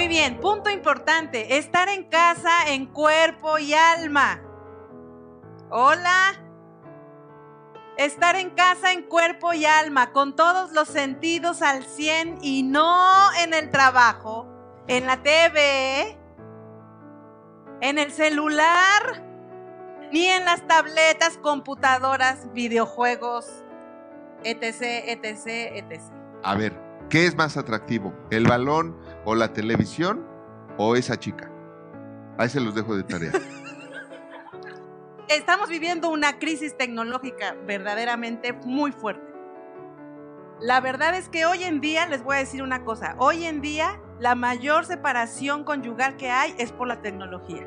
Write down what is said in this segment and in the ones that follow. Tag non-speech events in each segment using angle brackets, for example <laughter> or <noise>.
Muy bien, punto importante, estar en casa en cuerpo y alma. Hola. Estar en casa en cuerpo y alma, con todos los sentidos al 100 y no en el trabajo, en la TV, en el celular, ni en las tabletas, computadoras, videojuegos, etc., etc., etc. A ver, ¿qué es más atractivo? ¿El balón o la televisión o esa chica? Ahí se los dejo de tarea. Estamos viviendo una crisis tecnológica verdaderamente muy fuerte. La verdad es que hoy en día, les voy a decir una cosa, hoy en día la mayor separación conyugal que hay es por la tecnología.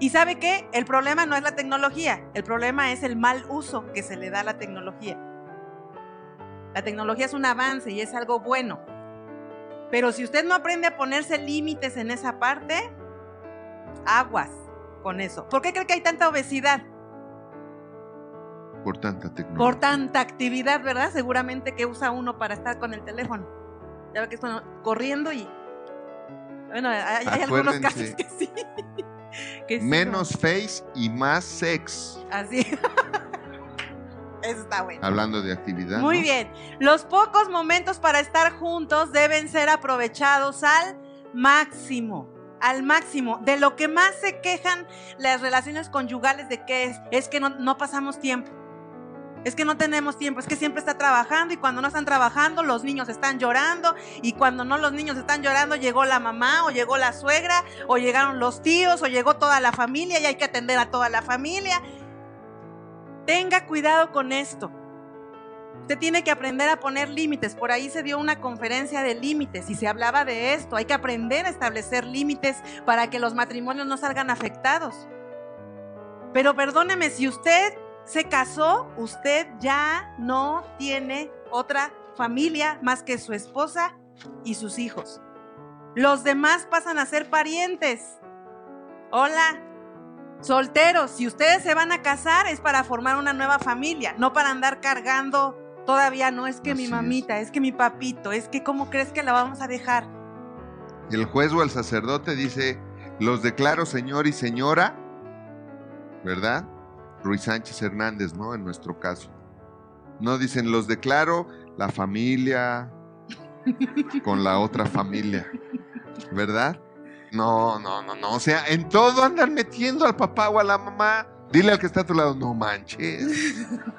¿Y sabe qué? El problema no es la tecnología, el problema es el mal uso que se le da a la tecnología. La tecnología es un avance y es algo bueno. Pero si usted no aprende a ponerse límites en esa parte, aguas con eso. ¿Por qué cree que hay tanta obesidad? Por tanta tecnología. Por tanta actividad, ¿verdad? Seguramente que usa uno para estar con el teléfono. Ya ve que están corriendo y... Bueno, hay, hay algunos casos que sí. <laughs> que sí, Menos no. face y más sex. Así. <laughs> Eso está bueno. Hablando de actividad. Muy ¿no? bien. Los pocos momentos para estar juntos deben ser aprovechados al máximo. Al máximo. De lo que más se quejan las relaciones conyugales de que es, es que no, no pasamos tiempo. Es que no tenemos tiempo, es que siempre está trabajando y cuando no están trabajando los niños están llorando y cuando no los niños están llorando llegó la mamá o llegó la suegra o llegaron los tíos o llegó toda la familia y hay que atender a toda la familia. Tenga cuidado con esto. Usted tiene que aprender a poner límites. Por ahí se dio una conferencia de límites y se hablaba de esto. Hay que aprender a establecer límites para que los matrimonios no salgan afectados. Pero perdóneme, si usted se casó, usted ya no tiene otra familia más que su esposa y sus hijos. Los demás pasan a ser parientes. Hola, solteros, si ustedes se van a casar es para formar una nueva familia, no para andar cargando todavía, no es que Así mi mamita, es. es que mi papito, es que cómo crees que la vamos a dejar. El juez o el sacerdote dice, los declaro señor y señora, ¿verdad? Ruiz Sánchez Hernández, ¿no? En nuestro caso. No dicen, los declaro la familia con la otra familia, ¿verdad? No, no, no, no. O sea, en todo andan metiendo al papá o a la mamá. Dile al que está a tu lado, no manches.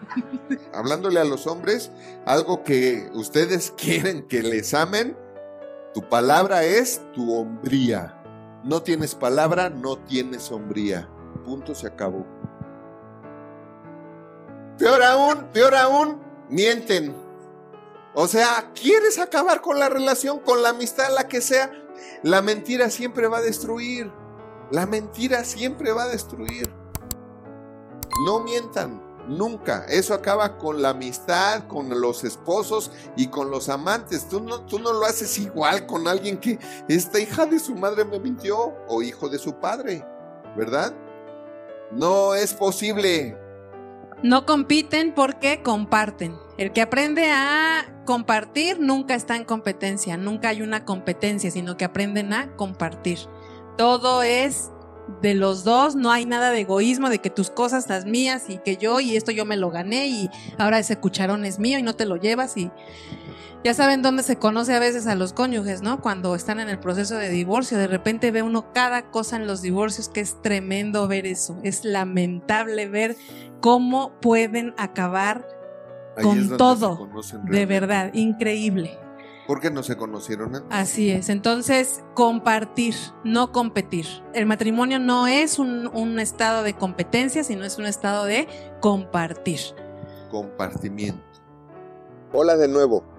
<laughs> Hablándole a los hombres, algo que ustedes <laughs> quieren que les amen, tu palabra es tu hombría. No tienes palabra, no tienes hombría. Punto, se acabó. Peor aún, peor aún, mienten. O sea, quieres acabar con la relación, con la amistad, la que sea. La mentira siempre va a destruir. La mentira siempre va a destruir. No mientan, nunca. Eso acaba con la amistad, con los esposos y con los amantes. Tú no, tú no lo haces igual con alguien que esta hija de su madre me mintió o hijo de su padre, ¿verdad? No es posible. No compiten porque comparten. El que aprende a compartir nunca está en competencia, nunca hay una competencia, sino que aprenden a compartir. Todo es de los dos, no hay nada de egoísmo, de que tus cosas las mías y que yo y esto yo me lo gané y ahora ese cucharón es mío y no te lo llevas y ya saben dónde se conoce a veces a los cónyuges, ¿no? Cuando están en el proceso de divorcio, de repente ve uno cada cosa en los divorcios que es tremendo ver eso, es lamentable ver cómo pueden acabar Ahí con todo, de verdad, increíble. ¿Por qué no se conocieron antes? Así es, entonces compartir, no competir. El matrimonio no es un, un estado de competencia, sino es un estado de compartir. Compartimiento. Hola de nuevo.